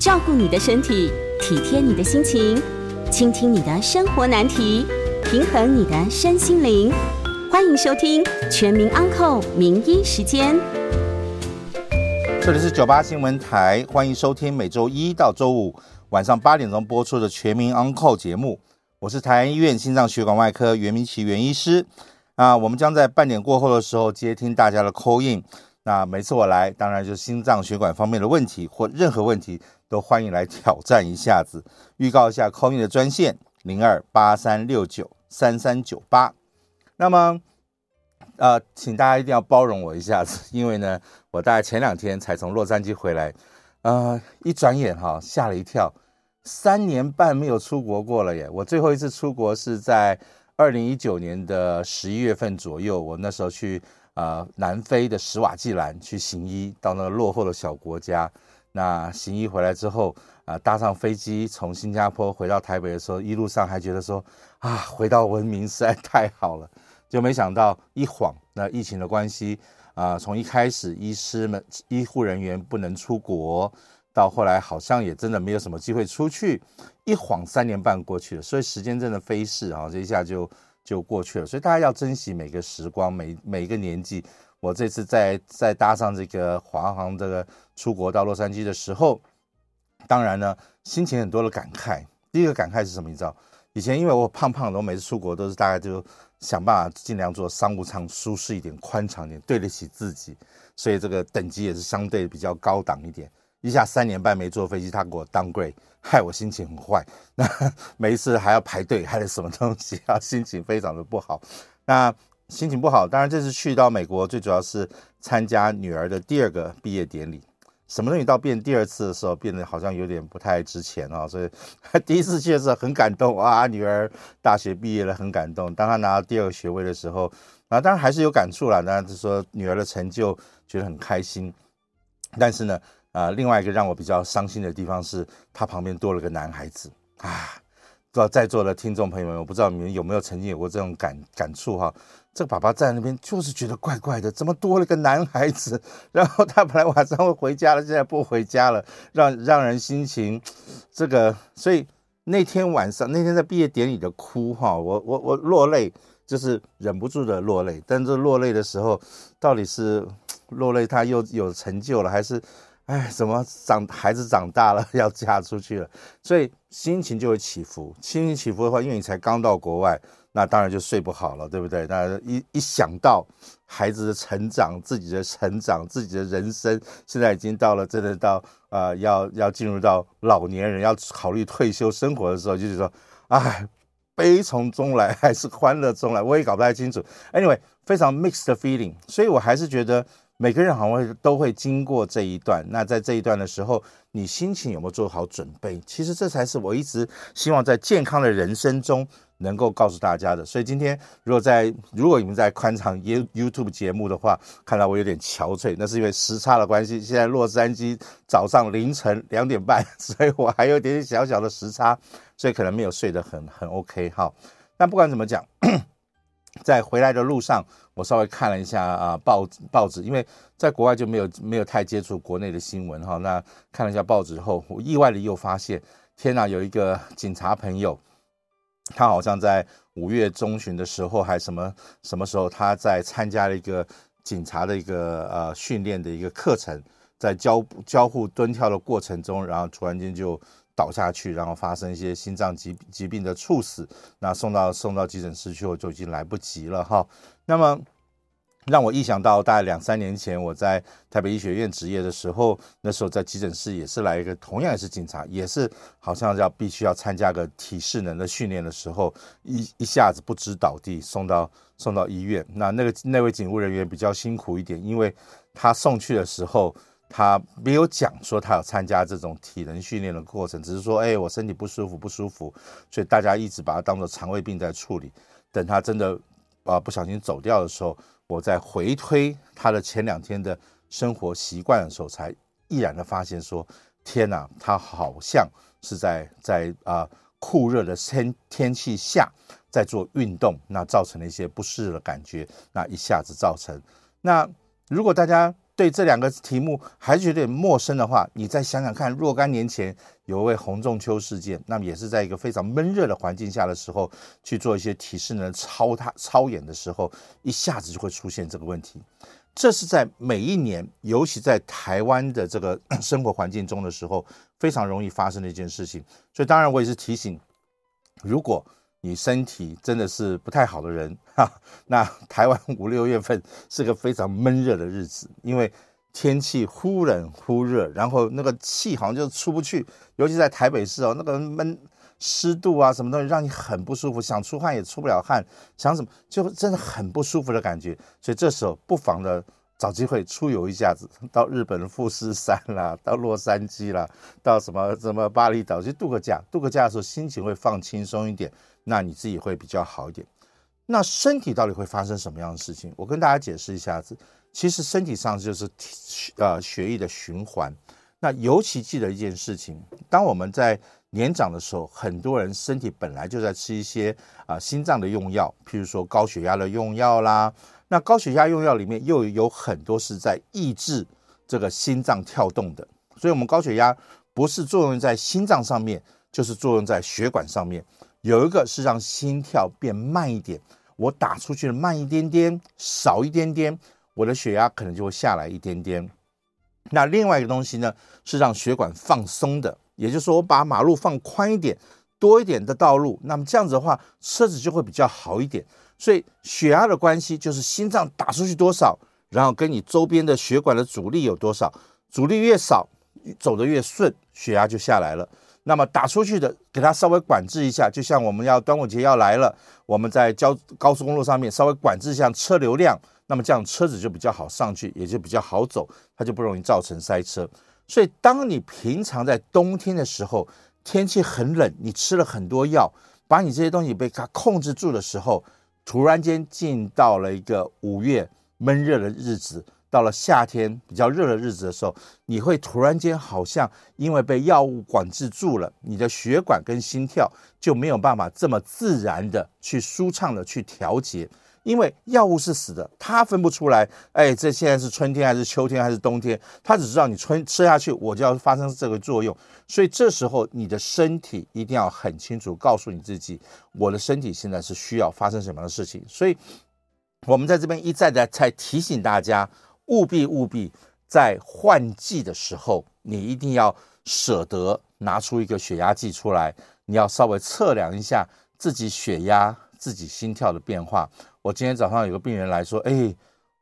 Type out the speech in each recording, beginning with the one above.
照顾你的身体，体贴你的心情，倾听你的生活难题，平衡你的身心灵。欢迎收听《全民安扣名医时间》。这里是九八新闻台，欢迎收听每周一到周五晚上八点钟播出的《全民安扣节目。我是台安医院心脏血管外科袁明綺袁医师。啊，我们将在半点过后的时候接听大家的 call in。那每次我来，当然就是心脏血管方面的问题或任何问题，都欢迎来挑战一下子。预告一下 call in 的专线零二八三六九三三九八。那么，呃，请大家一定要包容我一下子，因为呢，我大概前两天才从洛杉矶回来，呃，一转眼哈，吓了一跳，三年半没有出国过了耶。我最后一次出国是在。二零一九年的十一月份左右，我那时候去呃南非的史瓦济兰去行医，到那个落后的小国家。那行医回来之后啊、搭上飞机从新加坡回到台北的时候，一路上还觉得说啊，回到文明实在太好了。就没想到一晃，那疫情的关系啊、从一开始医师们、医护人员不能出国。到后来好像也真的没有什么机会出去，一晃三年半过去了，所以时间真的飞逝啊，这一下就就过去了。所以大家要珍惜每个时光，每每一个年纪。我这次在在搭上这个华航这个出国到洛杉矶的时候，当然呢，心情很多的感慨。第一个感慨是什么？你知道，以前因为我胖胖的，我每次出国都是大概就想办法尽量坐商务舱，舒适一点、宽敞一点，对得起自己，所以这个等级也是相对比较高档一点。一下三年半没坐飞机，他给我当柜害我心情很坏。那每一次还要排队，还有什么东西，啊，心情非常的不好。那心情不好，当然这次去到美国，最主要是参加女儿的第二个毕业典礼。什么东西到变第二次的时候，变得好像有点不太值钱啊。所以 第一次去的时候很感动啊，女儿大学毕业了，很感动。当她拿到第二个学位的时候，啊，当然还是有感触了。当然就说女儿的成就，觉得很开心。但是呢。啊、另外一个让我比较伤心的地方是，她旁边多了个男孩子啊！不知道在座的听众朋友们，我不知道你们有没有曾经有过这种感感触哈？这个爸爸在那边就是觉得怪怪的，怎么多了个男孩子？然后他本来晚上会回家了，现在不回家了，让让人心情这个。所以那天晚上，那天在毕业典礼的哭哈，我我我落泪，就是忍不住的落泪。但是落泪的时候，到底是落泪他又有成就了，还是？哎，怎么长孩子长大了 要嫁出去了，所以心情就会起伏。心情起伏的话，因为你才刚到国外，那当然就睡不好了，对不对？那一一想到孩子的成长、自己的成长、自己的人生，现在已经到了真的到呃要要进入到老年人要考虑退休生活的时候，就是说，哎，悲从中来还是欢乐中来，我也搞不太清楚。Anyway，非常 mixed feeling，所以我还是觉得。每个人好像都会经过这一段，那在这一段的时候，你心情有没有做好准备？其实这才是我一直希望在健康的人生中能够告诉大家的。所以今天如果在如果你们在宽敞 You YouTube 节目的话，看到我有点憔悴，那是因为时差的关系。现在洛杉矶早上凌晨两点半，所以我还有点点小小的时差，所以可能没有睡得很很 OK 哈。但不管怎么讲。在回来的路上，我稍微看了一下啊报报纸，因为在国外就没有没有太接触国内的新闻哈。那看了一下报纸后，我意外的又发现，天哪，有一个警察朋友，他好像在五月中旬的时候，还什么什么时候，他在参加了一个警察的一个呃训练的一个课程，在交交互蹲跳的过程中，然后突然间就。倒下去，然后发生一些心脏疾疾病的猝死，那送到送到急诊室去后就已经来不及了哈。那么让我意想到，大概两三年前我在台北医学院执业的时候，那时候在急诊室也是来一个同样也是警察，也是好像要必须要参加个体适能的训练的时候，一一下子不支倒地，送到送到医院。那那个那位警务人员比较辛苦一点，因为他送去的时候。他没有讲说他有参加这种体能训练的过程，只是说，哎，我身体不舒服，不舒服，所以大家一直把他当做肠胃病在处理。等他真的啊不小心走掉的时候，我在回推他的前两天的生活习惯的时候，才毅然的发现说，天哪，他好像是在在啊酷热的天天气下在做运动，那造成了一些不适的感觉，那一下子造成。那如果大家。对这两个题目还是有点陌生的话，你再想想看，若干年前有一位洪仲秋事件，那么也是在一个非常闷热的环境下的时候去做一些体适能操他超演的时候，一下子就会出现这个问题。这是在每一年，尤其在台湾的这个 生活环境中的时候，非常容易发生的一件事情。所以，当然我也是提醒，如果你身体真的是不太好的人，哈，那台湾五六月份是个非常闷热的日子，因为天气忽冷忽热，然后那个气好像就出不去，尤其在台北市哦，那个闷。湿度啊，什么东西让你很不舒服，想出汗也出不了汗，想什么就真的很不舒服的感觉。所以这时候不妨的找机会出游一下子，到日本的富士山啦，到洛杉矶啦，到什么什么巴厘岛去度个假。度个假的时候心情会放轻松一点，那你自己会比较好一点。那身体到底会发生什么样的事情？我跟大家解释一下子。其实身体上就是呃血液的循环。那尤其记得一件事情，当我们在年长的时候，很多人身体本来就在吃一些啊心脏的用药，譬如说高血压的用药啦。那高血压用药里面又有很多是在抑制这个心脏跳动的，所以我们高血压不是作用在心脏上面，就是作用在血管上面。有一个是让心跳变慢一点，我打出去的慢一点点，少一点点，我的血压可能就会下来一点点。那另外一个东西呢，是让血管放松的。也就是说，我把马路放宽一点，多一点的道路，那么这样子的话，车子就会比较好一点。所以血压的关系就是心脏打出去多少，然后跟你周边的血管的阻力有多少，阻力越少，走得越顺，血压就下来了。那么打出去的，给它稍微管制一下，就像我们要端午节要来了，我们在交高速公路上面稍微管制一下车流量，那么这样车子就比较好上去，也就比较好走，它就不容易造成塞车。所以，当你平常在冬天的时候，天气很冷，你吃了很多药，把你这些东西被它控制住的时候，突然间进到了一个五月闷热的日子，到了夏天比较热的日子的时候，你会突然间好像因为被药物管制住了，你的血管跟心跳就没有办法这么自然的去舒畅的去调节。因为药物是死的，它分不出来，哎，这现在是春天还是秋天还是冬天？它只知道你春吃下去，我就要发生这个作用。所以这时候你的身体一定要很清楚告诉你自己，我的身体现在是需要发生什么样的事情。所以，我们在这边一再的在提醒大家，务必务必在换季的时候，你一定要舍得拿出一个血压计出来，你要稍微测量一下自己血压、自己心跳的变化。我今天早上有个病人来说，哎，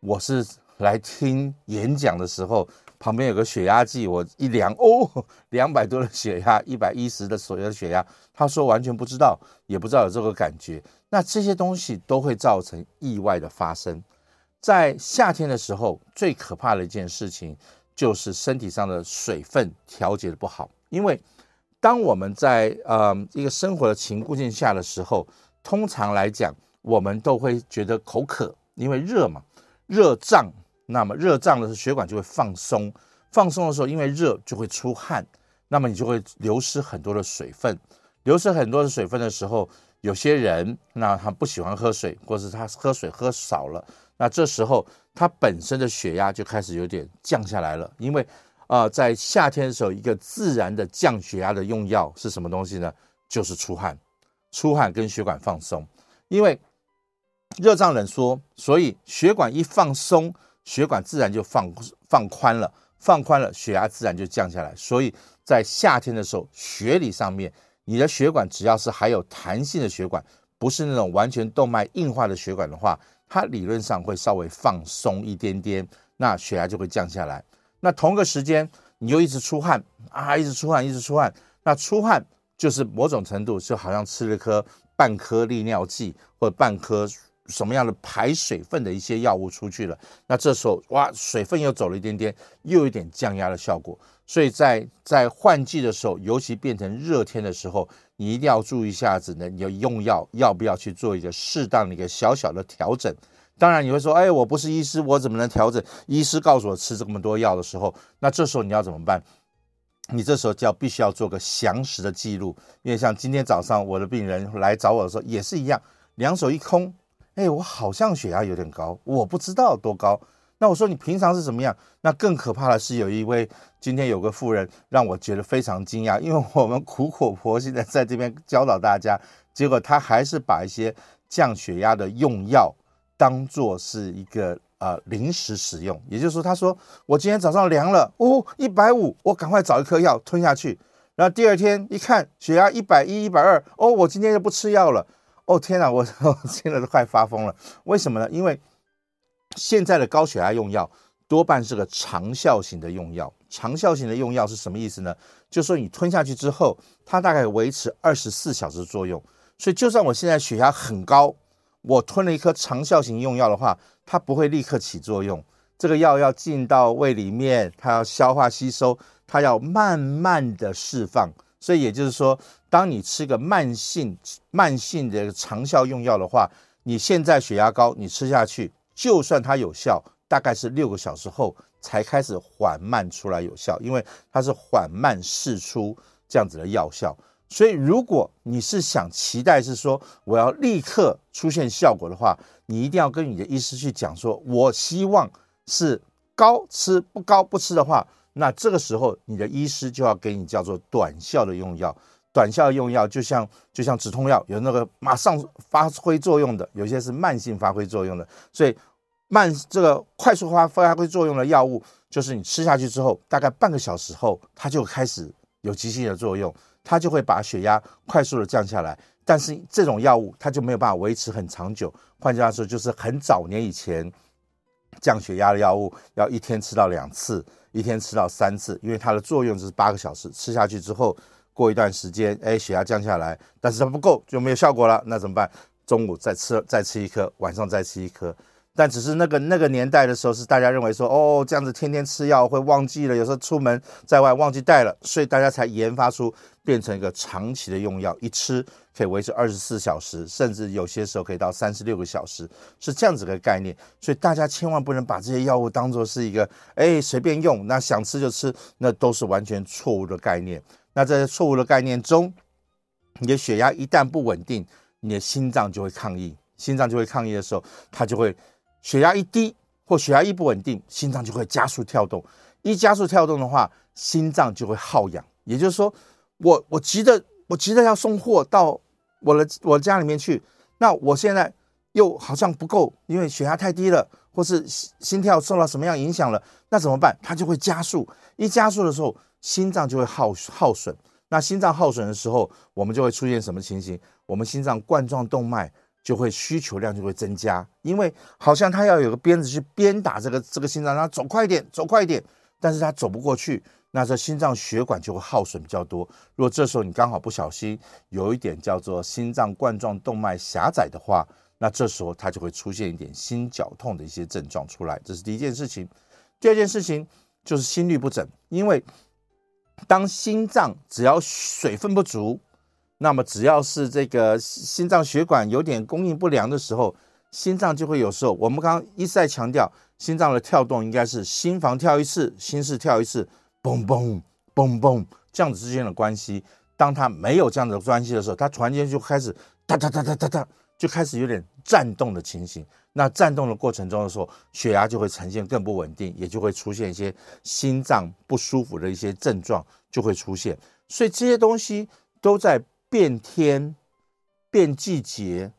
我是来听演讲的时候，旁边有个血压计，我一量，哦，两百多的血压，一百一十的左右的血压，他说完全不知道，也不知道有这个感觉。那这些东西都会造成意外的发生。在夏天的时候，最可怕的一件事情就是身体上的水分调节的不好，因为当我们在呃一个生活的情境下的时候，通常来讲。我们都会觉得口渴，因为热嘛，热胀，那么热胀的时候血管就会放松，放松的时候因为热就会出汗，那么你就会流失很多的水分，流失很多的水分的时候，有些人那他不喜欢喝水，或是他喝水喝少了，那这时候他本身的血压就开始有点降下来了，因为啊、在夏天的时候，一个自然的降血压的用药是什么东西呢？就是出汗，出汗跟血管放松，因为。热胀冷缩，所以血管一放松，血管自然就放放宽了，放宽了，血压自然就降下来。所以在夏天的时候，血理上面，你的血管只要是还有弹性的血管，不是那种完全动脉硬化的血管的话，它理论上会稍微放松一点点，那血压就会降下来。那同个时间，你又一直出汗啊，一直出汗，一直出汗，那出汗就是某种程度就好像吃了颗半颗利尿剂或者半颗。什么样的排水分的一些药物出去了，那这时候哇，水分又走了一点点，又有一点降压的效果。所以在在换季的时候，尤其变成热天的时候，你一定要注意一下子呢，你要用药要不要去做一个适当的一个小小的调整。当然你会说，哎，我不是医师，我怎么能调整？医师告诉我吃这么多药的时候，那这时候你要怎么办？你这时候就要必须要做个详实的记录，因为像今天早上我的病人来找我的时候也是一样，两手一空。哎，我好像血压有点高，我不知道多高。那我说你平常是怎么样？那更可怕的是，有一位今天有个妇人让我觉得非常惊讶，因为我们苦口婆心的在这边教导大家，结果他还是把一些降血压的用药当做是一个呃临时使用。也就是说，他说我今天早上量了哦一百五，我赶快找一颗药吞下去，然后第二天一看血压一百一、一百二，哦，我今天就不吃药了。哦天哪，我我 现在都快发疯了。为什么呢？因为现在的高血压用药多半是个长效型的用药，长效型的用药是什么意思呢？就说你吞下去之后，它大概维持二十四小时作用。所以就算我现在血压很高，我吞了一颗长效型用药的话，它不会立刻起作用。这个药要进到胃里面，它要消化吸收，它要慢慢的释放。所以也就是说，当你吃个慢性慢性的长效用药的话，你现在血压高，你吃下去。就算它有效，大概是六个小时后才开始缓慢出来有效，因为它是缓慢释出这样子的药效。所以，如果你是想期待是说我要立刻出现效果的话，你一定要跟你的医师去讲说，我希望是高吃不高不吃的话，那这个时候你的医师就要给你叫做短效的用药。短效用药就像就像止痛药，有那个马上发挥作用的，有些是慢性发挥作用的，所以。慢这个快速发发挥作用的药物，就是你吃下去之后，大概半个小时后，它就开始有急性的作用，它就会把血压快速的降下来。但是这种药物它就没有办法维持很长久。换句话说，就是很早年以前降血压的药物，要一天吃到两次，一天吃到三次，因为它的作用就是八个小时。吃下去之后，过一段时间，哎，血压降下来，但是它不够，就没有效果了。那怎么办？中午再吃，再吃一颗，晚上再吃一颗。但只是那个那个年代的时候，是大家认为说，哦，这样子天天吃药会忘记了，有时候出门在外忘记带了，所以大家才研发出变成一个长期的用药，一吃可以维持二十四小时，甚至有些时候可以到三十六个小时，是这样子的概念。所以大家千万不能把这些药物当做是一个，哎，随便用，那想吃就吃，那都是完全错误的概念。那在错误的概念中，你的血压一旦不稳定，你的心脏就会抗议，心脏就会抗议的时候，它就会。血压一低或血压一不稳定，心脏就会加速跳动。一加速跳动的话，心脏就会耗氧。也就是说，我我急着我急着要送货到我的我家里面去，那我现在又好像不够，因为血压太低了，或是心跳受到什么样影响了，那怎么办？它就会加速。一加速的时候，心脏就会耗耗损。那心脏耗损的时候，我们就会出现什么情形？我们心脏冠状动脉。就会需求量就会增加，因为好像他要有个鞭子去鞭打这个这个心脏，让它走快一点，走快一点，但是他走不过去，那这心脏血管就会耗损比较多。如果这时候你刚好不小心有一点叫做心脏冠状动脉狭窄的话，那这时候它就会出现一点心绞痛的一些症状出来。这是第一件事情。第二件事情就是心律不整，因为当心脏只要水分不足。那么只要是这个心脏血管有点供应不良的时候，心脏就会有时候。我们刚刚一再强调，心脏的跳动应该是心房跳一次，心室跳一次，嘣嘣嘣嘣这样子之间的关系。当它没有这样的关系的时候，它突然间就开始哒哒哒哒哒哒，就开始有点颤动的情形。那颤动的过程中的时候，血压就会呈现更不稳定，也就会出现一些心脏不舒服的一些症状就会出现。所以这些东西都在。变天、变季节、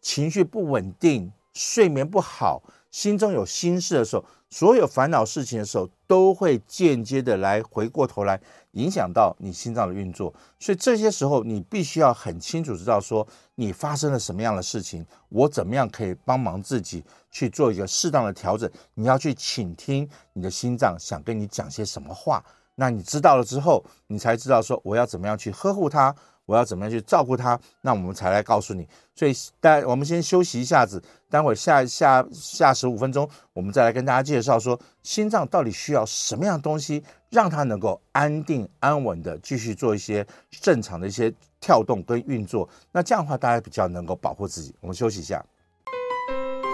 情绪不稳定、睡眠不好、心中有心事的时候，所有烦恼事情的时候，都会间接的来回过头来影响到你心脏的运作。所以这些时候，你必须要很清楚知道说，你发生了什么样的事情，我怎么样可以帮忙自己去做一个适当的调整。你要去倾听你的心脏想跟你讲些什么话。那你知道了之后，你才知道说我要怎么样去呵护它。我要怎么样去照顾他？那我们才来告诉你。所以，待我们先休息一下子，待会下下下十五分钟，我们再来跟大家介绍说，心脏到底需要什么样的东西，让它能够安定安稳的继续做一些正常的一些跳动跟运作。那这样的话，大家比较能够保护自己。我们休息一下。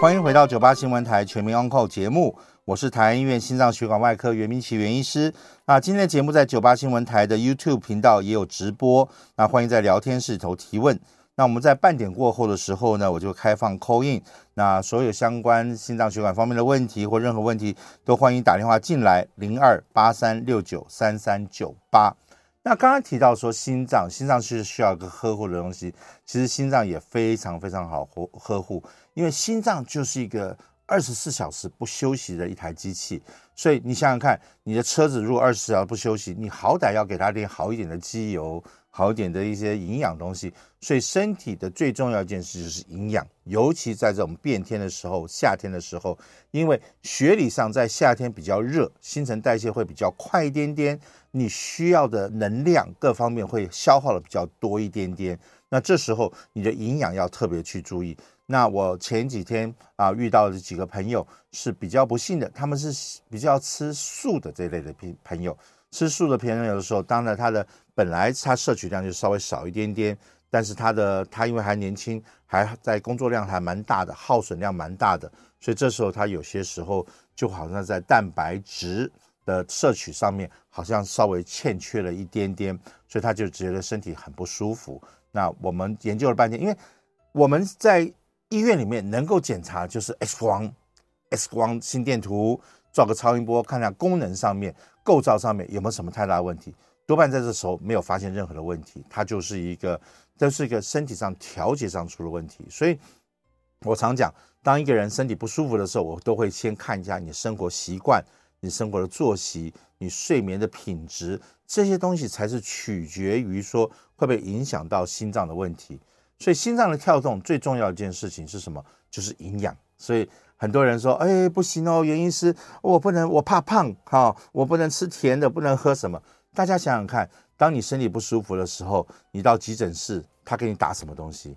欢迎回到九八新闻台全民安扣节目，我是台安医院心脏血管外科袁明奇袁医师。那今天的节目在九八新闻台的 YouTube 频道也有直播，那欢迎在聊天室头提问。那我们在半点过后的时候呢，我就开放 call in，那所有相关心脏血管方面的问题或任何问题，都欢迎打电话进来，零二八三六九三三九八。那刚刚提到说心脏，心脏是需要一个呵护的东西，其实心脏也非常非常好呵呵护，因为心脏就是一个二十四小时不休息的一台机器，所以你想想看，你的车子如果二十四小时不休息，你好歹要给它点好一点的机油。好一点的一些营养东西，所以身体的最重要一件事就是营养，尤其在这种变天的时候，夏天的时候，因为学理上在夏天比较热，新陈代谢会比较快一点点，你需要的能量各方面会消耗的比较多一点点。那这时候你的营养要特别去注意。那我前几天啊遇到的几个朋友是比较不幸的，他们是比较吃素的这类的朋朋友。吃素的朋友的时候，当然他的本来他摄取量就稍微少一点点，但是他的他因为还年轻，还在工作量还蛮大的，耗损量蛮大的，所以这时候他有些时候就好像在蛋白质的摄取上面好像稍微欠缺了一点点，所以他就觉得身体很不舒服。那我们研究了半天，因为我们在医院里面能够检查就是 X 光、X 光心电图，照个超音波，看看功能上面。构造上面有没有什么太大的问题？多半在这时候没有发现任何的问题，它就是一个，这是一个身体上调节上出了问题。所以，我常讲，当一个人身体不舒服的时候，我都会先看一下你生活习惯、你生活的作息、你睡眠的品质，这些东西才是取决于说会不会影响到心脏的问题。所以，心脏的跳动最重要的一件事情是什么？就是营养。所以。很多人说，哎，不行哦，原因是我不能，我怕胖，哈，我不能吃甜的，不能喝什么。大家想想看，当你身体不舒服的时候，你到急诊室，他给你打什么东西？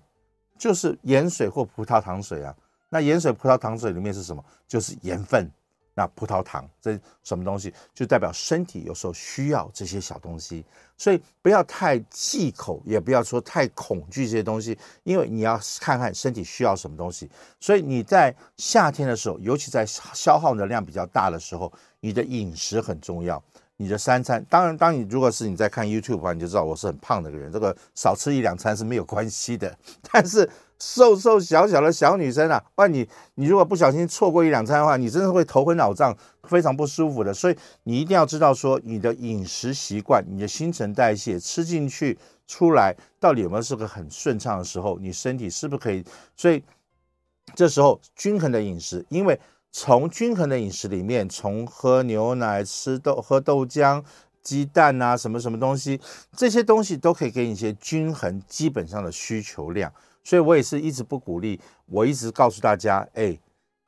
就是盐水或葡萄糖水啊。那盐水、葡萄糖水里面是什么？就是盐分。那葡萄糖这什么东西，就代表身体有时候需要这些小东西，所以不要太忌口，也不要说太恐惧这些东西，因为你要看看身体需要什么东西。所以你在夏天的时候，尤其在消耗能量比较大的时候，你的饮食很重要。你的三餐，当然，当你如果是你在看 YouTube 的话，你就知道我是很胖的一个人，这个少吃一两餐是没有关系的，但是。瘦瘦小小的小女生啊，万你你如果不小心错过一两餐的话，你真的会头昏脑胀，非常不舒服的。所以你一定要知道说你的饮食习惯、你的新陈代谢吃进去出来到底有没有是个很顺畅的时候，你身体是不是可以？所以这时候均衡的饮食，因为从均衡的饮食里面，从喝牛奶、吃豆、喝豆浆、鸡蛋啊，什么什么东西，这些东西都可以给你一些均衡基本上的需求量。所以我也是一直不鼓励，我一直告诉大家，哎，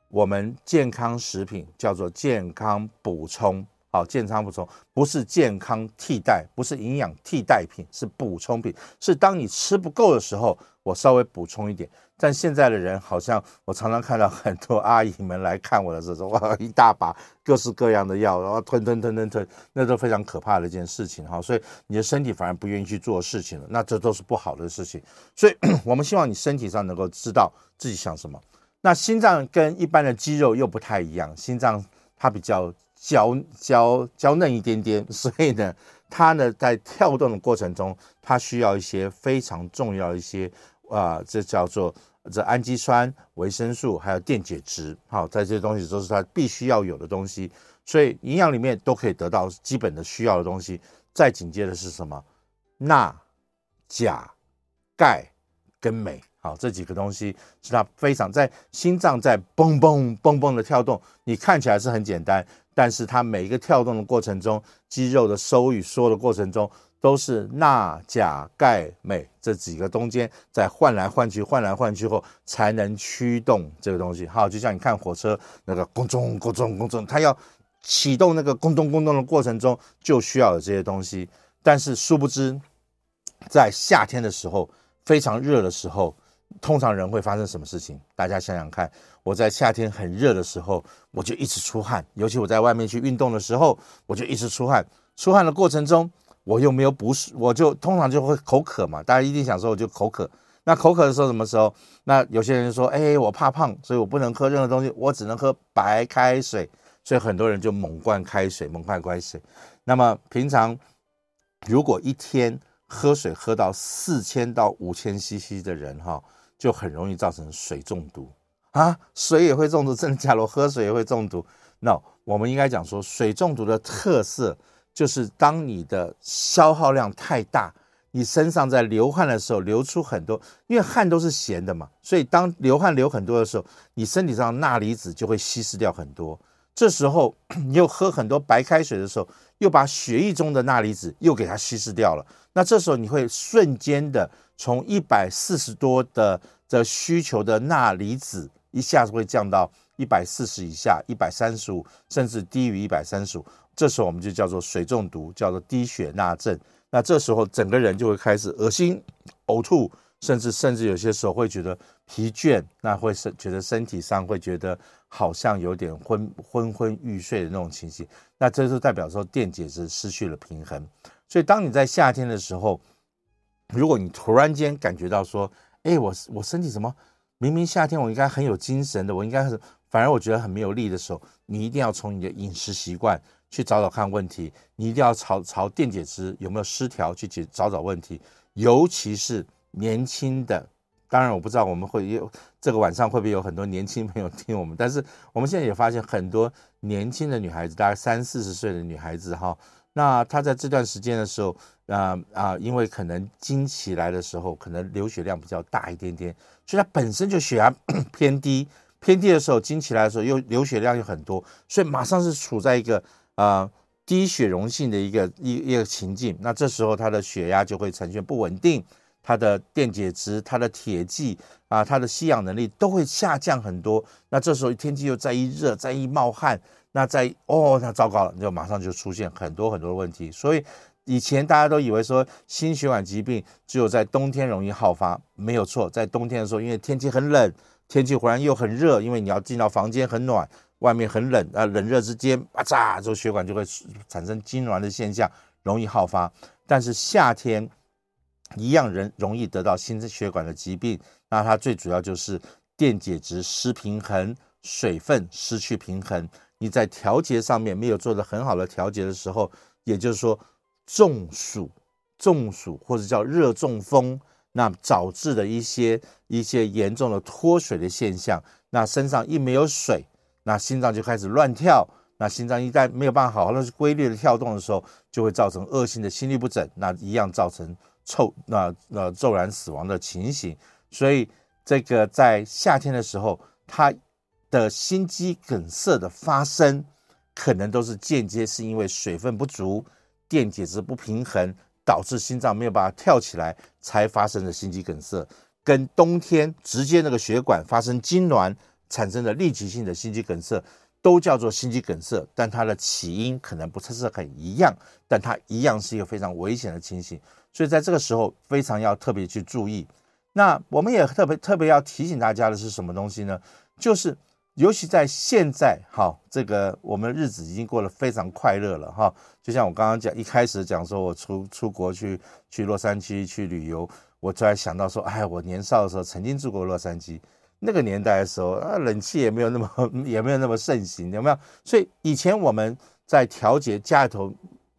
我们健康食品叫做健康补充，好，健康补充不是健康替代，不是营养替代品，是补充品，是当你吃不够的时候，我稍微补充一点。但现在的人好像，我常常看到很多阿姨们来看我的时候，哇，一大把各式各样的药，然后吞吞吞吞吞，那都非常可怕的一件事情哈。所以你的身体反而不愿意去做事情了，那这都是不好的事情。所以 我们希望你身体上能够知道自己想什么。那心脏跟一般的肌肉又不太一样，心脏它比较娇娇娇嫩一点点，所以呢，它呢在跳动的过程中，它需要一些非常重要一些。啊，这叫做这氨基酸、维生素，还有电解质，好，在这些东西都是它必须要有的东西，所以营养里面都可以得到基本的需要的东西。再紧接着是什么？钠、钾、钙跟镁，好，这几个东西是它非常在心脏在蹦蹦蹦蹦的跳动，你看起来是很简单，但是它每一个跳动的过程中，肌肉的收与缩的过程中。都是钠、钾、钙、镁这几个中间在换来换去、换来换去后，才能驱动这个东西。好，就像你看火车那个咣咚咣咚咣咚，它要启动那个咣咚咣咚的过程中，就需要有这些东西。但是殊不知，在夏天的时候，非常热的时候，通常人会发生什么事情？大家想想看，我在夏天很热的时候，我就一直出汗，尤其我在外面去运动的时候，我就一直出汗。出汗的过程中，我又没有补水，我就通常就会口渴嘛。大家一定想说，我就口渴。那口渴的时候什么时候？那有些人说，哎，我怕胖，所以我不能喝任何东西，我只能喝白开水。所以很多人就猛灌开水，猛灌开水。那么平常如果一天喝水喝到四千到五千 CC 的人哈，就很容易造成水中毒啊！水也会中毒，真的假的？喝水也会中毒？那、我们应该讲说，水中毒的特色就是当你的消耗量太大，你身上在流汗的时候流出很多，因为汗都是咸的嘛，所以当流汗流很多的时候，你身体上钠离子就会稀释掉很多。这时候你 又喝很多白开水的时候，又把血液中的钠离子又给它稀释掉了。那这时候你会瞬间的从一百四十多的的需求的钠离子，一下子会降到一百四十以下，一百三十五，甚至低于一百三十五。这时候我们就叫做水中毒，叫做低血钠症。那这时候整个人就会开始恶心、呕吐，甚至甚至有些时候会觉得疲倦，那会是觉得身体上会觉得。好像有点昏昏昏欲睡的那种情形，那这就代表说电解质失去了平衡。所以当你在夏天的时候，如果你突然间感觉到说，哎，我我身体怎么明明夏天我应该很有精神的，我应该是反而我觉得很没有力的时候，你一定要从你的饮食习惯去找找看问题，你一定要朝朝电解质有没有失调去解找找问题，尤其是年轻的。当然，我不知道我们会有这个晚上会不会有很多年轻朋友听我们，但是我们现在也发现很多年轻的女孩子，大概三四十岁的女孩子哈，那她在这段时间的时候，啊、啊，因为可能经期来的时候，可能流血量比较大一点点，所以她本身就血压 偏低，偏低的时候，经期来的时候又流血量又很多，所以马上是处在一个、呃、低血容性的一个一一个情境，那这时候他的血压就会呈现不稳定。它的电解质、它的铁剂啊、它的吸氧能力都会下降很多。那这时候天气又再一热，再一冒汗，那再哦，那糟糕了，就马上就出现很多很多的问题。所以以前大家都以为说心血管疾病只有在冬天容易好发，没有错。在冬天的时候，因为天气很冷，天气忽然又很热，因为你要进到房间很暖，外面很冷啊，冷热之间啊，嚓，这个血管就会产生痉挛的现象，容易好发。但是夏天。一样人容易得到心肌血管的疾病，那它最主要就是电解质失平衡，水分失去平衡。你在调节上面没有做得很好的调节的时候，也就是说中暑、中暑或者叫热中风，那导致的一些一些严重的脱水的现象。那身上一没有水，那心脏就开始乱跳。那心脏一旦没有办法好好的规律的跳动的时候，就会造成恶性的心律不整，那一样造成。臭，那那骤然死亡的情形，所以这个在夏天的时候，他的心肌梗塞的发生，可能都是间接是因为水分不足、电解质不平衡，导致心脏没有办法跳起来，才发生的心肌梗塞，跟冬天直接那个血管发生痉挛产生的立即性的心肌梗塞，都叫做心肌梗塞，但它的起因可能不是很一样，但它一样是一个非常危险的情形。所以在这个时候非常要特别去注意。那我们也特别特别要提醒大家的是什么东西呢？就是尤其在现在，哈，这个我们日子已经过得非常快乐了，哈。就像我刚刚讲一开始讲说，我出出国去去洛杉矶去旅游，我突然想到说，哎，我年少的时候曾经住过洛杉矶，那个年代的时候啊，冷气也没有那么 也没有那么盛行，有没有？所以以前我们在调节家里头。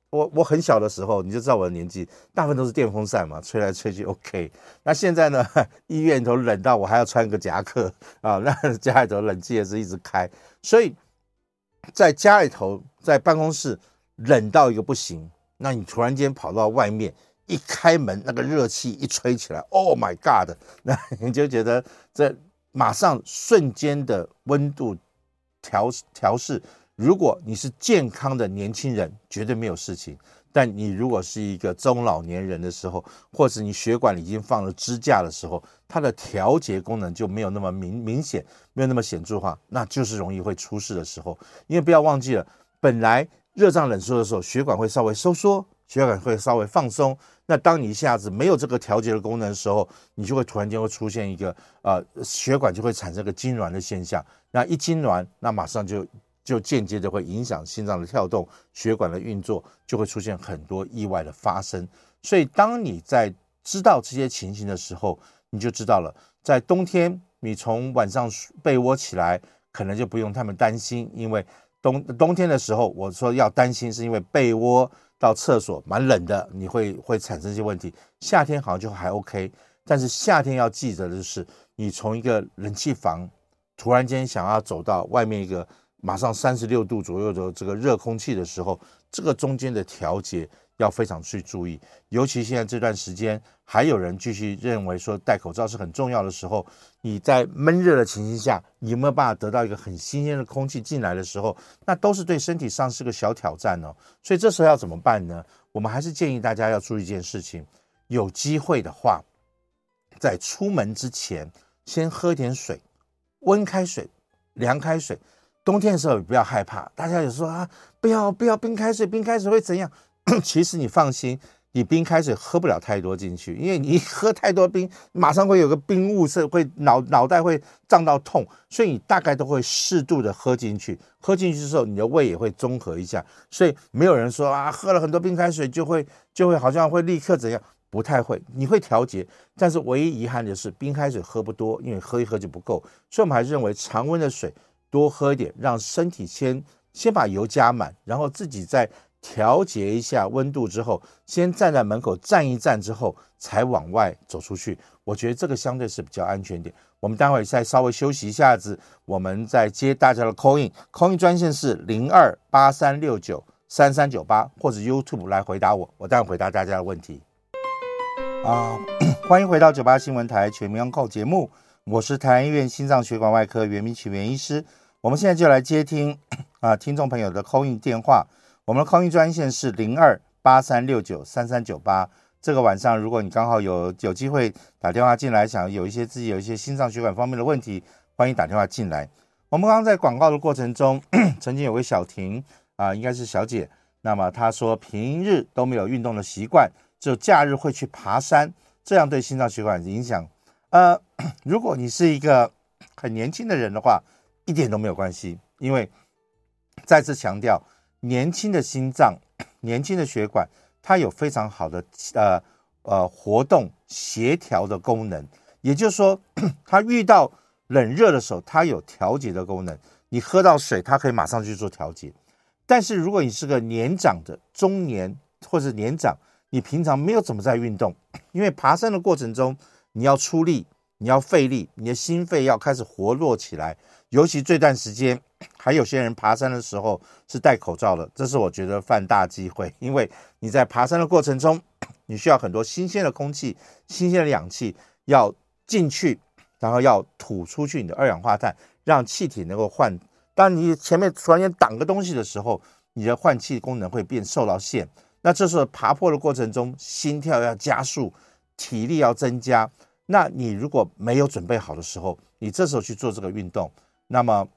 我我很小的时候，你就知道我的年纪，大部分都是电风扇嘛，吹来吹去 OK。那现在呢，医院里头冷到我还要穿个夹克啊，那家里头冷气也是一直开，所以在家里头，在办公室冷到一个不行，那你突然间跑到外面一开门，那个热气一吹起来，Oh my God！那你就觉得这马上瞬间的温度调调试。如果你是健康的年轻人，绝对没有事情。但你如果是一个中老年人的时候，或者你血管里已经放了支架的时候，它的调节功能就没有那么明明显，没有那么显著化，那就是容易会出事的时候。因为不要忘记了，本来热胀冷缩的时候，血管会稍微收缩，血管会稍微放松。那当你一下子没有这个调节的功能的时候，你就会突然间会出现一个呃血管就会产生个痉挛的现象。那一痉挛，那马上就。就间接的会影响心脏的跳动，血管的运作，就会出现很多意外的发生。所以，当你在知道这些情形的时候，你就知道了，在冬天，你从晚上被窝起来，可能就不用他们担心，因为冬冬天的时候，我说要担心，是因为被窝到厕所蛮冷的，你会会产生一些问题。夏天好像就还 OK，但是夏天要记得的是，你从一个冷气房突然间想要走到外面一个马上三十六度左右的这个热空气的时候，这个中间的调节。要非常去注意，尤其现在这段时间，还有人继续认为说戴口罩是很重要的时候，你在闷热的情形下，你有没有办法得到一个很新鲜的空气进来的时候，那都是对身体上是个小挑战哦。所以这时候要怎么办呢？我们还是建议大家要注意一件事情，有机会的话，在出门之前先喝点水，温开水、凉开水。冬天的时候也不要害怕，大家有说啊，不要不要冰开水，冰开水会怎样？其实你放心，你冰开水喝不了太多进去，因为你喝太多冰，马上会有个冰雾，是会脑脑袋会胀到痛，所以你大概都会适度的喝进去。喝进去之后，你的胃也会综合一下，所以没有人说啊，喝了很多冰开水就会就会好像会立刻怎样，不太会，你会调节。但是唯一遗憾的是，冰开水喝不多，因为喝一喝就不够，所以我们还是认为常温的水多喝一点，让身体先先把油加满，然后自己再。调节一下温度之后，先站在门口站一站之后，才往外走出去。我觉得这个相对是比较安全点。我们待会再稍微休息一下子，我们再接大家的 call in，call in 专线是零二八三六九三三九八，或者 YouTube 来回答我，我待会回答大家的问题。啊，欢迎回到九八新闻台全民安扣节目，我是台安医院心脏血管外科袁明启袁医师。我们现在就来接听啊听众朋友的 call in 电话。我们的 call in 专线是零二八三六九三三九八。这个晚上，如果你刚好有有机会打电话进来，想有一些自己有一些心脏血管方面的问题，欢迎打电话进来。我们刚刚在广告的过程中，曾经有位小婷啊，应该是小姐，那么她说平日都没有运动的习惯，只有假日会去爬山，这样对心脏血管影响。呃，如果你是一个很年轻的人的话，一点都没有关系，因为再次强调。年轻的心脏，年轻的血管，它有非常好的呃呃活动协调的功能。也就是说，它遇到冷热的时候，它有调节的功能。你喝到水，它可以马上去做调节。但是如果你是个年长的中年或者年长，你平常没有怎么在运动，因为爬山的过程中你要出力，你要费力，你的心肺要开始活络起来。尤其这段时间，还有些人爬山的时候是戴口罩的，这是我觉得犯大忌讳。因为你在爬山的过程中，你需要很多新鲜的空气、新鲜的氧气要进去，然后要吐出去你的二氧化碳，让气体能够换。当你前面突然间挡个东西的时候，你的换气功能会变受到限。那这时候爬坡的过程中，心跳要加速，体力要增加。那你如果没有准备好的时候，你这时候去做这个运动。那么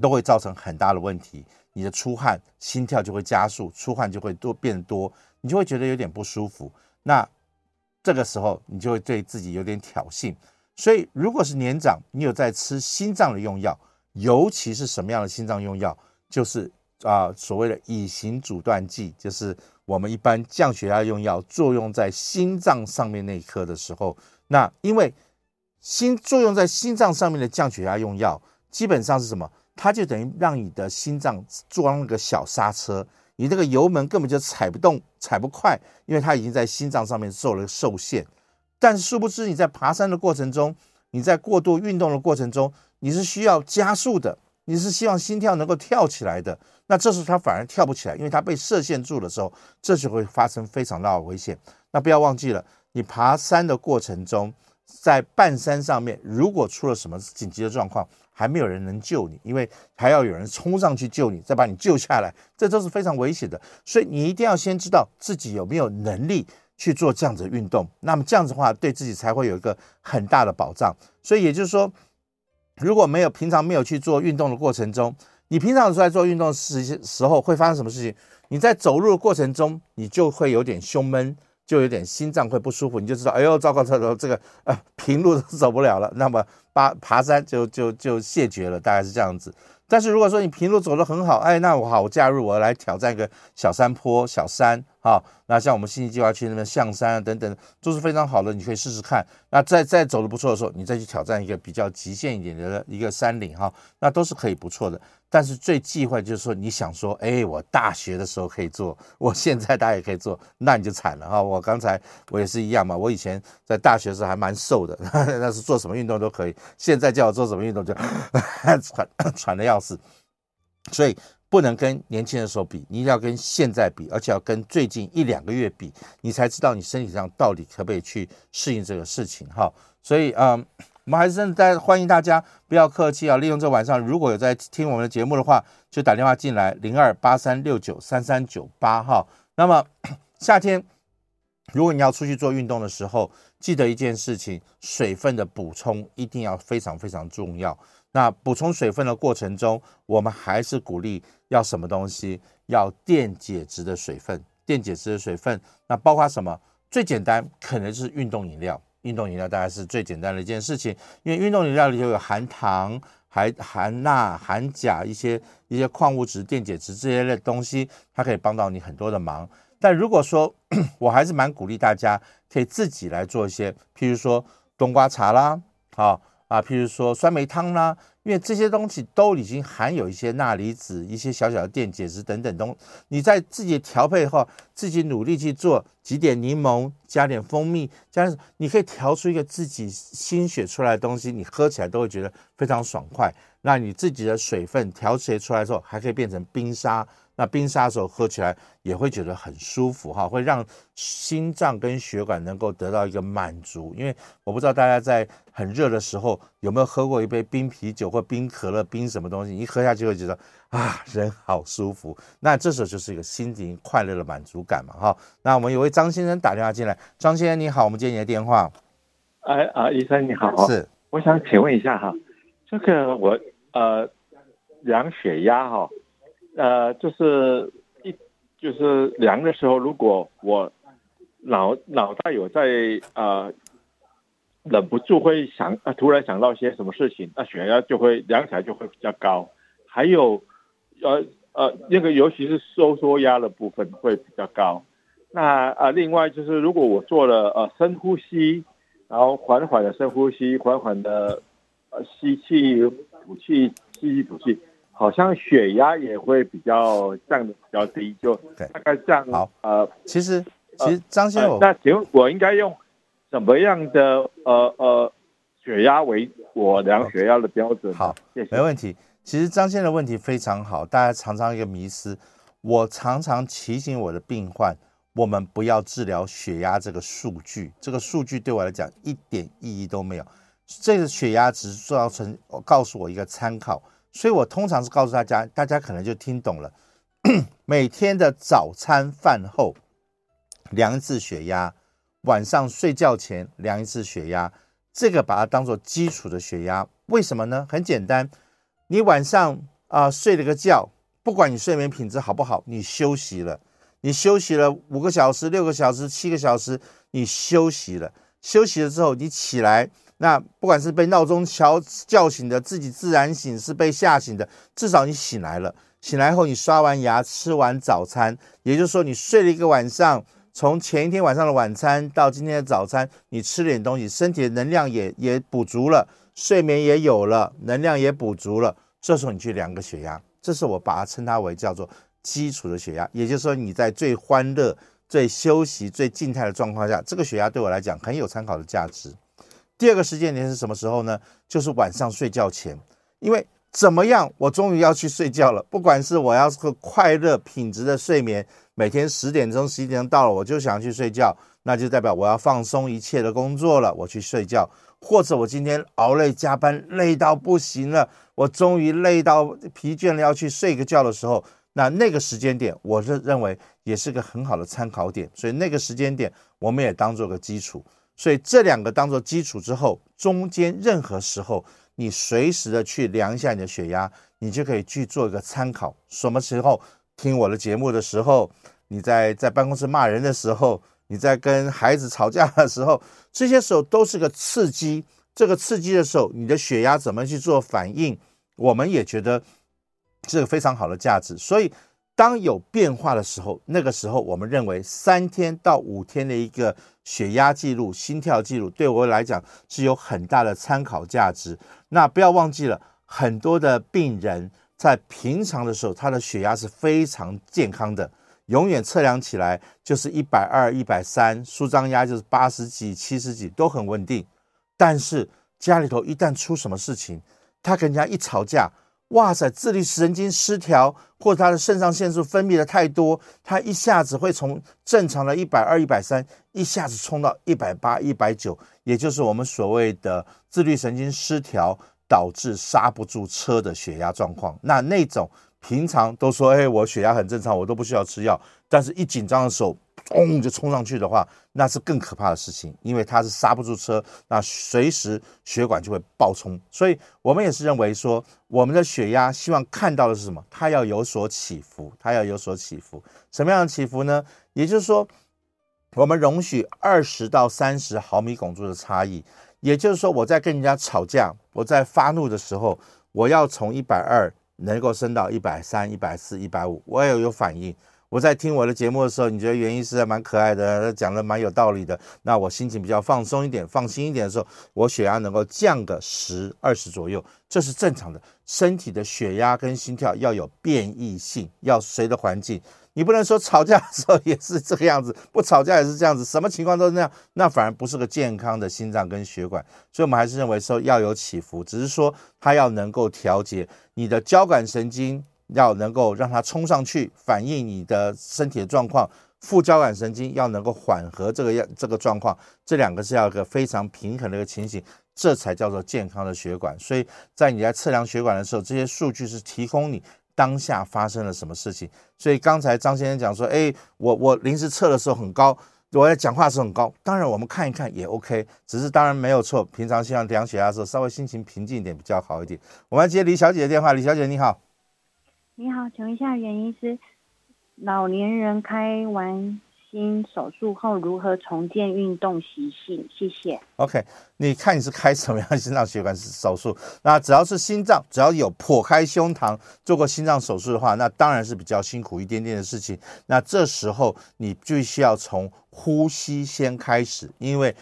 都会造成很大的问题，你的出汗、心跳就会加速，出汗就会多变多，你就会觉得有点不舒服。那这个时候你就会对自己有点挑衅。所以，如果是年长，你有在吃心脏的用药，尤其是什么样的心脏用药，就是啊、所谓的乙型阻断剂，就是我们一般降血压用药作用在心脏上面那一颗的时候，那因为心作用在心脏上面的降血压用药。基本上是什么？它就等于让你的心脏装了个小刹车，你这个油门根本就踩不动、踩不快，因为它已经在心脏上面受了受限。但殊不知你在爬山的过程中，你在过度运动的过程中，你是需要加速的，你是希望心跳能够跳起来的。那这时候它反而跳不起来，因为它被设限住的时候，这就会发生非常大的危险。那不要忘记了，你爬山的过程中，在半山上面，如果出了什么紧急的状况，还没有人能救你，因为还要有人冲上去救你，再把你救下来，这都是非常危险的。所以你一定要先知道自己有没有能力去做这样子的运动，那么这样子的话，对自己才会有一个很大的保障。所以也就是说，如果没有平常没有去做运动的过程中，你平常在做运动时时候会发生什么事情？你在走路的过程中，你就会有点胸闷。就有点心脏会不舒服，你就知道，哎呦，糟糕，糟糕，这个呃平路都走不了了，那么爬爬山就就就谢绝了，大概是这样子。但是如果说你平路走得很好，哎，那我好，我加入我来挑战一个小山坡、小山好，那像我们星际计划区那边象山啊等等，都是非常好的，你可以试试看。那再再走的不错的时候，你再去挑战一个比较极限一点的一个山岭哈，那都是可以不错的。但是最忌讳就是说，你想说，哎，我大学的时候可以做，我现在大家也可以做，那你就惨了哈。我刚才我也是一样嘛，我以前在大学时候还蛮瘦的，那是做什么运动都可以。现在叫我做什么运动就 喘喘的要死，所以不能跟年轻的时候比，你一定要跟现在比，而且要跟最近一两个月比，你才知道你身体上到底可不可以去适应这个事情哈。所以嗯。我们还是真的在欢迎大家，不要客气啊！利用这晚上，如果有在听我们的节目的话，就打电话进来零二八三六九三三九八哈。那么 夏天，如果你要出去做运动的时候，记得一件事情，水分的补充一定要非常非常重要。那补充水分的过程中，我们还是鼓励要什么东西？要电解质的水分，电解质的水分，那包括什么？最简单，可能是运动饮料。运动饮料大概是最简单的一件事情，因为运动饮料里头有含糖、含含钠、含钾一些一些矿物质、电解质这些类东西，它可以帮到你很多的忙。但如果说，我还是蛮鼓励大家可以自己来做一些，譬如说冬瓜茶啦，好，啊譬如说酸梅汤啦。因为这些东西都已经含有一些钠离子、一些小小的电解质等等东，你在自己调配后，自己努力去做，挤点柠檬，加点蜂蜜，加上你可以调出一个自己心血出来的东西，你喝起来都会觉得非常爽快。那你自己的水分调节出来之后，还可以变成冰沙。那冰沙的时候喝起来也会觉得很舒服哈，会让心脏跟血管能够得到一个满足。因为我不知道大家在很热的时候有没有喝过一杯冰啤酒或冰可乐、冰什么东西，一喝下去会觉得啊，人好舒服。那这时候就是一个心情快乐的满足感嘛哈。那我们有位张先生打电话进来，张先生你好，我们接你的电话。哎啊，医生你好，是，我想请问一下哈，这个我呃量血压哈。呃，就是一就是量的时候，如果我脑脑袋有在呃忍不住会想呃突然想到些什么事情，那血压就会量起来就会比较高。还有呃呃那个尤其是收缩压的部分会比较高。那呃另外就是如果我做了呃深呼吸，然后缓缓的深呼吸，缓缓的呃吸气吐气，吸气吐气。好像血压也会比较降的比较低，就大概这样。好，呃，其实其实张先生，呃，那请问我应该用什么样的呃呃血压为我量血压的标准？好，谢谢，没问题。其实张先生的问题非常好，大家常常一个迷思，我常常提醒我的病患，我们不要治疗血压这个数据，这个数据对我来讲一点意义都没有。这个血压只是造成告诉我一个参考。所以我通常是告诉大家，大家可能就听懂了。每天的早餐饭后量一次血压，晚上睡觉前量一次血压，这个把它当做基础的血压。为什么呢？很简单，你晚上啊、睡了个觉，不管你睡眠品质好不好，你休息了，你休息了五个小时、六个小时、七个小时，你休息了，休息了之后你起来。那不管是被闹钟敲叫醒的，自己自然醒，是被吓醒的，至少你醒来了。醒来后，你刷完牙，吃完早餐，也就是说，你睡了一个晚上，从前一天晚上的晚餐到今天的早餐，你吃了点东西，身体的能量也也补足了，睡眠也有了，能量也补足了。这时候你去量个血压，这是我把它称它为叫做基础的血压，也就是说你在最欢乐、最休息、最静态的状况下，这个血压对我来讲很有参考的价值。第二个时间点是什么时候呢？就是晚上睡觉前，因为怎么样，我终于要去睡觉了。不管是我要是个快乐品质的睡眠，每天十点钟、十一点钟到了，我就想去睡觉，那就代表我要放松一切的工作了，我去睡觉。或者我今天熬累加班，累到不行了，我终于累到疲倦了，要去睡个觉的时候，那那个时间点，我是认为也是个很好的参考点。所以那个时间点，我们也当做个基础。所以这两个当做基础之后，中间任何时候你随时的去量一下你的血压，你就可以去做一个参考。什么时候听我的节目的时候，你在在办公室骂人的时候，你在跟孩子吵架的时候，这些时候都是个刺激。这个刺激的时候，你的血压怎么去做反应？我们也觉得这个非常好的价值。所以当有变化的时候，那个时候我们认为三天到五天的一个血压记录、心跳记录，对我来讲是有很大的参考价值。那不要忘记了，很多的病人在平常的时候，他的血压是非常健康的，永远测量起来就是一百二、一百三，舒张压就是八十几、七十几，都很稳定。但是家里头一旦出什么事情，他跟人家一吵架。哇塞，自律神经失调，或者他的肾上腺素分泌的太多，他一下子会从正常的一百二、一百三，一下子冲到一百八、一百九，也就是我们所谓的自律神经失调导致刹不住车的血压状况。那那种平常都说，哎，我血压很正常，我都不需要吃药，但是一紧张的时候。轰就冲上去的话，那是更可怕的事情，因为它是刹不住车，那随时血管就会爆冲。所以我们也是认为说，我们的血压希望看到的是什么？它要有所起伏，它要有所起伏。什么样的起伏呢？也就是说，我们容许二十到三十毫米汞柱的差异。也就是说，我在跟人家吵架，我在发怒的时候，我要从一百二能够升到一百三、一百四、一百五，我也有反应。我在听我的节目的时候，你觉得袁医师还蛮可爱的，讲的蛮有道理的。那我心情比较放松一点、放心一点的时候，我血压能够降个十、二十左右，这是正常的。身体的血压跟心跳要有变异性，要随着环境。你不能说吵架的时候也是这个样子，不吵架也是这样子，什么情况都是那样，那反而不是个健康的心脏跟血管。所以，我们还是认为说要有起伏，只是说它要能够调节你的交感神经。要能够让它冲上去，反映你的身体的状况；副交感神经要能够缓和这个样这个状况，这两个是要一个非常平衡的一个情形，这才叫做健康的血管。所以在你在测量血管的时候，这些数据是提供你当下发生了什么事情。所以刚才张先生讲说，哎，我我临时测的时候很高，我在讲话的时候很高。当然我们看一看也 OK，只是当然没有错。平常希望量血压的时候稍微心情平静一点比较好一点。我们来接李小姐的电话，李小姐你好。你好，请问一下袁医师，老年人开完心手术后如何重建运动习性？谢谢。OK，你看你是开什么样心脏血管手术？那只要是心脏，只要有剖开胸膛做过心脏手术的话，那当然是比较辛苦一点点的事情。那这时候你必须要从呼吸先开始，因为。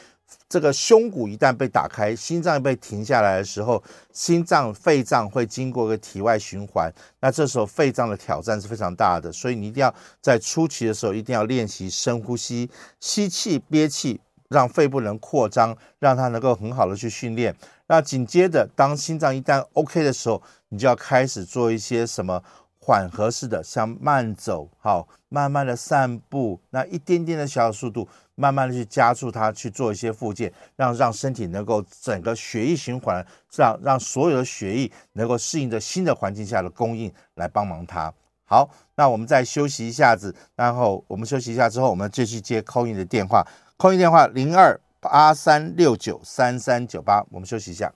这个胸骨一旦被打开，心脏被停下来的时候，心脏、肺脏会经过一个体外循环，那这时候肺脏的挑战是非常大的，所以你一定要在初期的时候一定要练习深呼吸，吸气、憋气，让肺部能扩张，让它能够很好的去训练。那紧接着，当心脏一旦 OK 的时候，你就要开始做一些什么？缓和式的，像慢走，好，慢慢的散步，那一点点的小速度，慢慢的去加速它去做一些复健，让让身体能够整个血液循环，让让所有的血液能够适应着新的环境下的供应，来帮忙它。好，那我们再休息一下子，然后我们休息一下之后，我们继续接 call in 的电话，call in 电话零二八三六九三三九八，我们休息一下。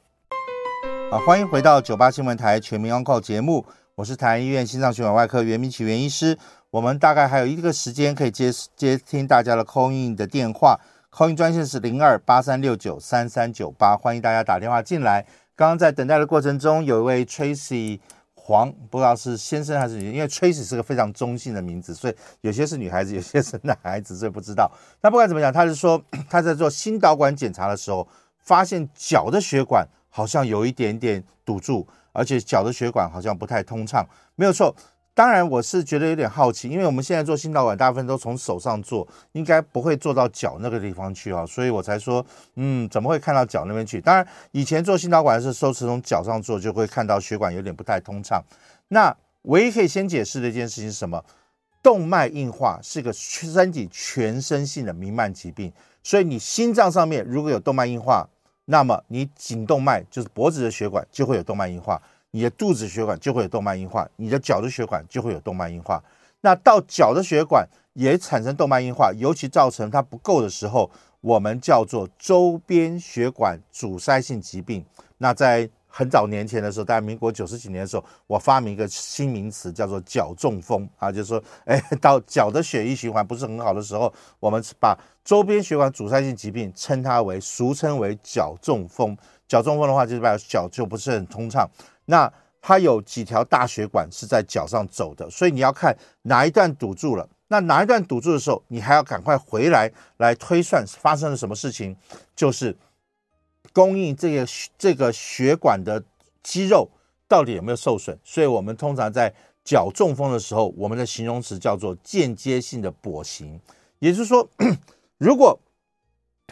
好，欢迎回到九八新闻台全民安扣节目。我是台安医院心脏血管外科袁明启袁医师，我们大概还有一个时间可以接接听大家的 call in 的电话，call in 专线是零二八三六九三三九八，欢迎大家打电话进来。刚刚在等待的过程中，有一位 Tracy 黄，不知道是先生还是女，因为 Tracy 是个非常中性的名字，所以有些是女孩子，有些是男孩子，所以不知道。那不管怎么讲，他是说他在做心导管检查的时候，发现脚的血管好像有一点点堵住。而且脚的血管好像不太通畅，没有错。当然，我是觉得有点好奇，因为我们现在做心导管，大部分都从手上做，应该不会做到脚那个地方去啊，所以我才说，嗯，怎么会看到脚那边去？当然，以前做心导管的时候，是从脚上做，就会看到血管有点不太通畅。那唯一可以先解释的一件事情是什么？动脉硬化是个身体全身性的弥漫疾病，所以你心脏上面如果有动脉硬化，那么你颈动脉就是脖子的血管就会有动脉硬化，你的肚子血管就会有动脉硬化，你的脚的血管就会有动脉硬化。那到脚的血管也产生动脉硬化，尤其造成它不够的时候，我们叫做周边血管阻塞性疾病。那在很早年前的时候，大概民国九十几年的时候，我发明一个新名词，叫做脚中风啊，就是说，哎，到脚的血液循环不是很好的时候，我们把周边血管阻塞性疾病称它为，俗称为脚中风。脚中风的话，就是把脚就不是很通畅。那它有几条大血管是在脚上走的，所以你要看哪一段堵住了。那哪一段堵住的时候，你还要赶快回来来推算发生了什么事情，就是供应这个这个血管的肌肉到底有没有受损。所以我们通常在脚中风的时候，我们的形容词叫做间接性的跛行，也就是说，如果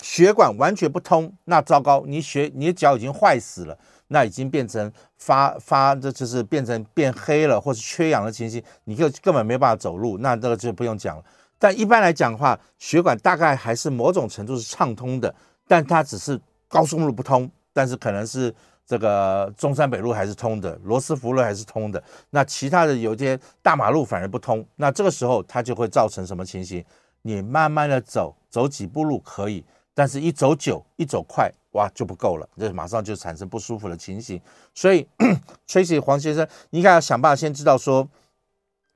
血管完全不通，那糟糕，你血你的脚已经坏死了。那已经变成发发，这就是变成变黑了，或是缺氧的情形，你就根本没办法走路。那这个就不用讲了。但一般来讲的话，血管大概还是某种程度是畅通的，但它只是高速路不通，但是可能是这个中山北路还是通的，罗斯福路还是通的。那其他的有些大马路反而不通。那这个时候它就会造成什么情形？你慢慢的走，走几步路可以，但是一走久，一走快。哇，就不够了，这马上就产生不舒服的情形。所以，Tracy 黄先生，你应该要想办法先知道说，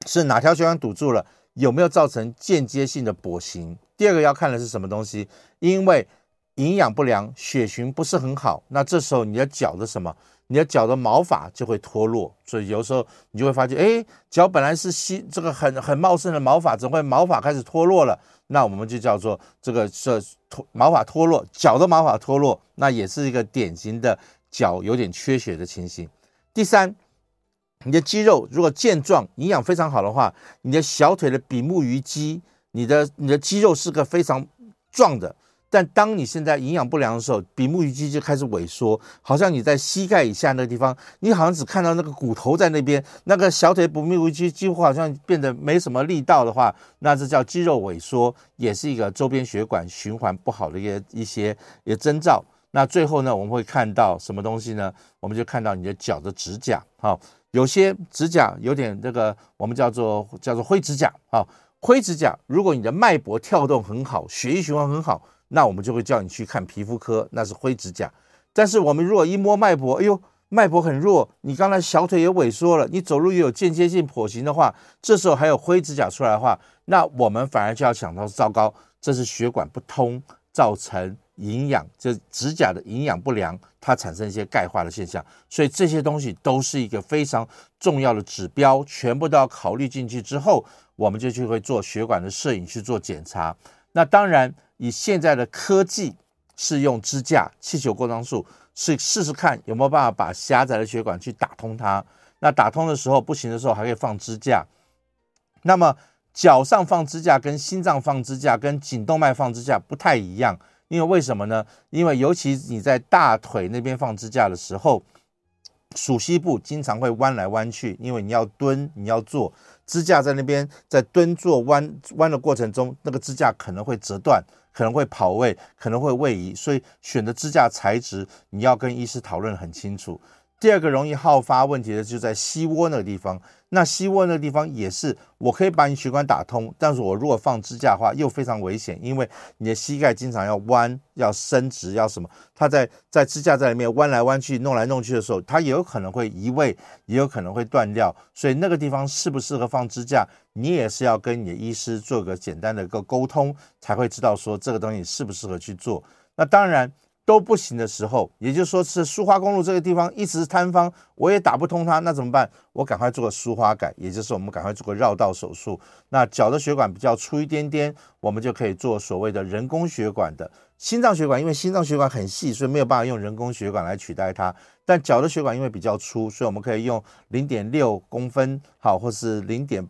是哪条血管堵住了，有没有造成间接性的跛行。第二个要看的是什么东西，因为营养不良，血循不是很好，那这时候你的脚的什么？你的脚的毛发就会脱落，所以有时候你就会发现，哎，脚本来是吸这个很很茂盛的毛发，怎么会毛发开始脱落了？那我们就叫做这个是脱毛发脱落，脚的毛发脱落，那也是一个典型的脚有点缺血的情形。第三，你的肌肉如果健壮、营养非常好的话，你的小腿的比目鱼肌，你的你的肌肉是个非常壮的。但当你现在营养不良的时候，比目鱼肌就开始萎缩，好像你在膝盖以下那个地方，你好像只看到那个骨头在那边，那个小腿比目鱼肌几乎好像变得没什么力道的话，那这叫肌肉萎缩，也是一个周边血管循环不好的一些一些一些征兆。那最后呢，我们会看到什么东西呢？我们就看到你的脚的指甲，好，有些指甲有点这个，我们叫做叫做灰指甲，好，灰指甲，如果你的脉搏跳动很好，血液循环很好。那我们就会叫你去看皮肤科，那是灰指甲。但是我们如果一摸脉搏，哎呦，脉搏很弱，你刚才小腿也萎缩了，你走路也有间接性跛行的话，这时候还有灰指甲出来的话，那我们反而就要想到糟糕，这是血管不通造成营养，就指甲的营养不良，它产生一些钙化的现象。所以这些东西都是一个非常重要的指标，全部都要考虑进去之后，我们就去会做血管的摄影去做检查。那当然。以现在的科技是用支架、气球扩张术，是试试看有没有办法把狭窄的血管去打通它。那打通的时候不行的时候，还可以放支架。那么脚上放支架跟心脏放支架跟颈动脉放支架不太一样，因为为什么呢？因为尤其你在大腿那边放支架的时候，鼠膝部经常会弯来弯去，因为你要蹲，你要坐，支架在那边在蹲坐弯弯的过程中，那个支架可能会折断。可能会跑位，可能会位移，所以选的支架材质，你要跟医师讨论很清楚。第二个容易好发问题的就在膝窝那个地方，那膝窝那个地方也是，我可以把你血管打通，但是我如果放支架的话又非常危险，因为你的膝盖经常要弯、要伸直、要什么，它在在支架在里面弯来弯去、弄来弄去的时候，它也有可能会移位，也有可能会断掉，所以那个地方适不适合放支架，你也是要跟你的医师做个简单的一个沟通，才会知道说这个东西适不适合去做。那当然。都不行的时候，也就是说是苏花公路这个地方一直是坍方，我也打不通它，那怎么办？我赶快做个苏花改，也就是我们赶快做个绕道手术。那脚的血管比较粗一点点，我们就可以做所谓的人工血管的。心脏血管因为心脏血管很细，所以没有办法用人工血管来取代它。但脚的血管因为比较粗，所以我们可以用零点六公分，好，或是零点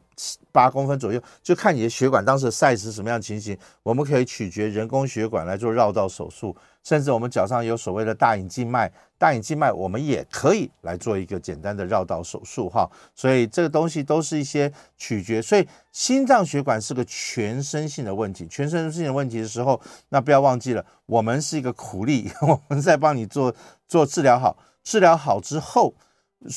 八公分左右，就看你的血管当时的 size 是什么样情形，我们可以取决人工血管来做绕道手术。甚至我们脚上有所谓的大隐静脉，大隐静脉我们也可以来做一个简单的绕道手术哈。所以这个东西都是一些取决。所以心脏血管是个全身性的问题，全身性的问题的时候，那不要忘记了，我们是一个苦力，我们在帮你做做治疗好，治疗好之后，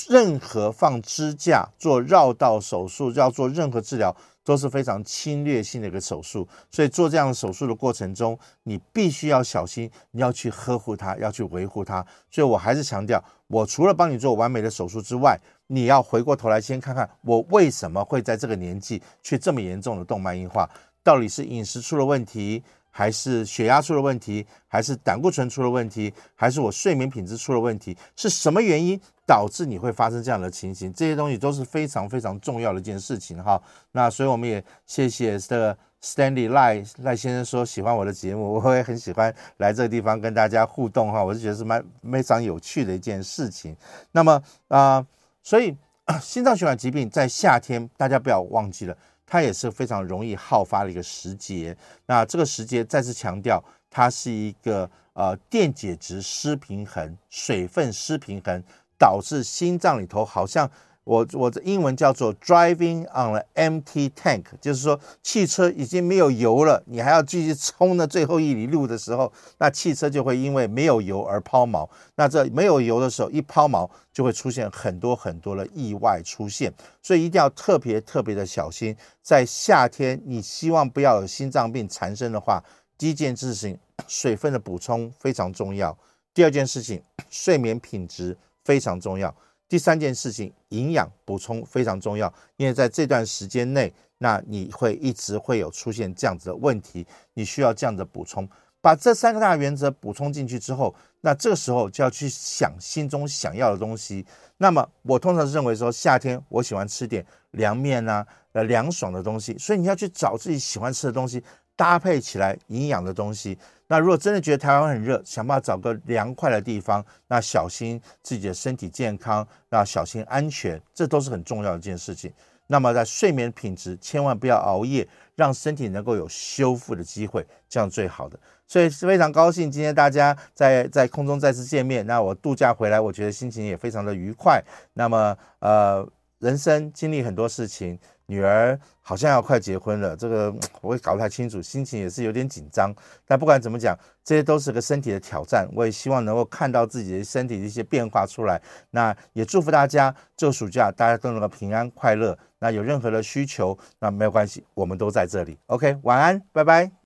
任何放支架、做绕道手术，要做任何治疗。都是非常侵略性的一个手术，所以做这样手术的过程中，你必须要小心，你要去呵护它，要去维护它。所以我还是强调，我除了帮你做完美的手术之外，你要回过头来先看看我为什么会在这个年纪却这么严重的动脉硬化，到底是饮食出了问题，还是血压出了问题，还是胆固醇出了问题，还是我睡眠品质出了问题？是什么原因导致你会发生这样的情形？这些东西都是非常非常重要的一件事情哈。那所以我们也谢谢这个 Stanley 赖赖先生说喜欢我的节目，我也很喜欢来这个地方跟大家互动哈。我是觉得是蛮非常有趣的一件事情。那么啊、所以 心脏血管疾病在夏天，大家不要忘记了。它也是非常容易好发的一个时节。那这个时节再次强调，它是一个呃电解质失平衡、水分失平衡，导致心脏里头好像。我我的英文叫做 driving on an empty tank，就是说汽车已经没有油了，你还要继续冲那最后一里路的时候，那汽车就会因为没有油而抛锚。那这没有油的时候一抛锚，就会出现很多很多的意外出现。所以一定要特别特别的小心。在夏天，你希望不要有心脏病产生的话，第一件事情，水分的补充非常重要；第二件事情，睡眠品质非常重要。第三件事情，营养补充非常重要，因为在这段时间内，那你会一直会有出现这样子的问题，你需要这样的补充。把这三个大原则补充进去之后，那这个时候就要去想心中想要的东西。那么我通常认为说，夏天我喜欢吃点凉面啊，呃，凉爽的东西，所以你要去找自己喜欢吃的东西，搭配起来营养的东西。那如果真的觉得台湾很热，想办法找个凉快的地方，那小心自己的身体健康，那小心安全，这都是很重要的一件事情。那么在睡眠品质，千万不要熬夜，让身体能够有修复的机会，这样最好的。所以非常高兴今天大家在在空中再次见面。那我度假回来，我觉得心情也非常的愉快。那么呃，人生经历很多事情。女儿好像要快结婚了，这个我也搞不太清楚，心情也是有点紧张。但不管怎么讲，这些都是个身体的挑战。我也希望能够看到自己的身体的一些变化出来。那也祝福大家这个暑假大家都能够平安快乐。那有任何的需求，那没有关系，我们都在这里。OK，晚安，拜拜。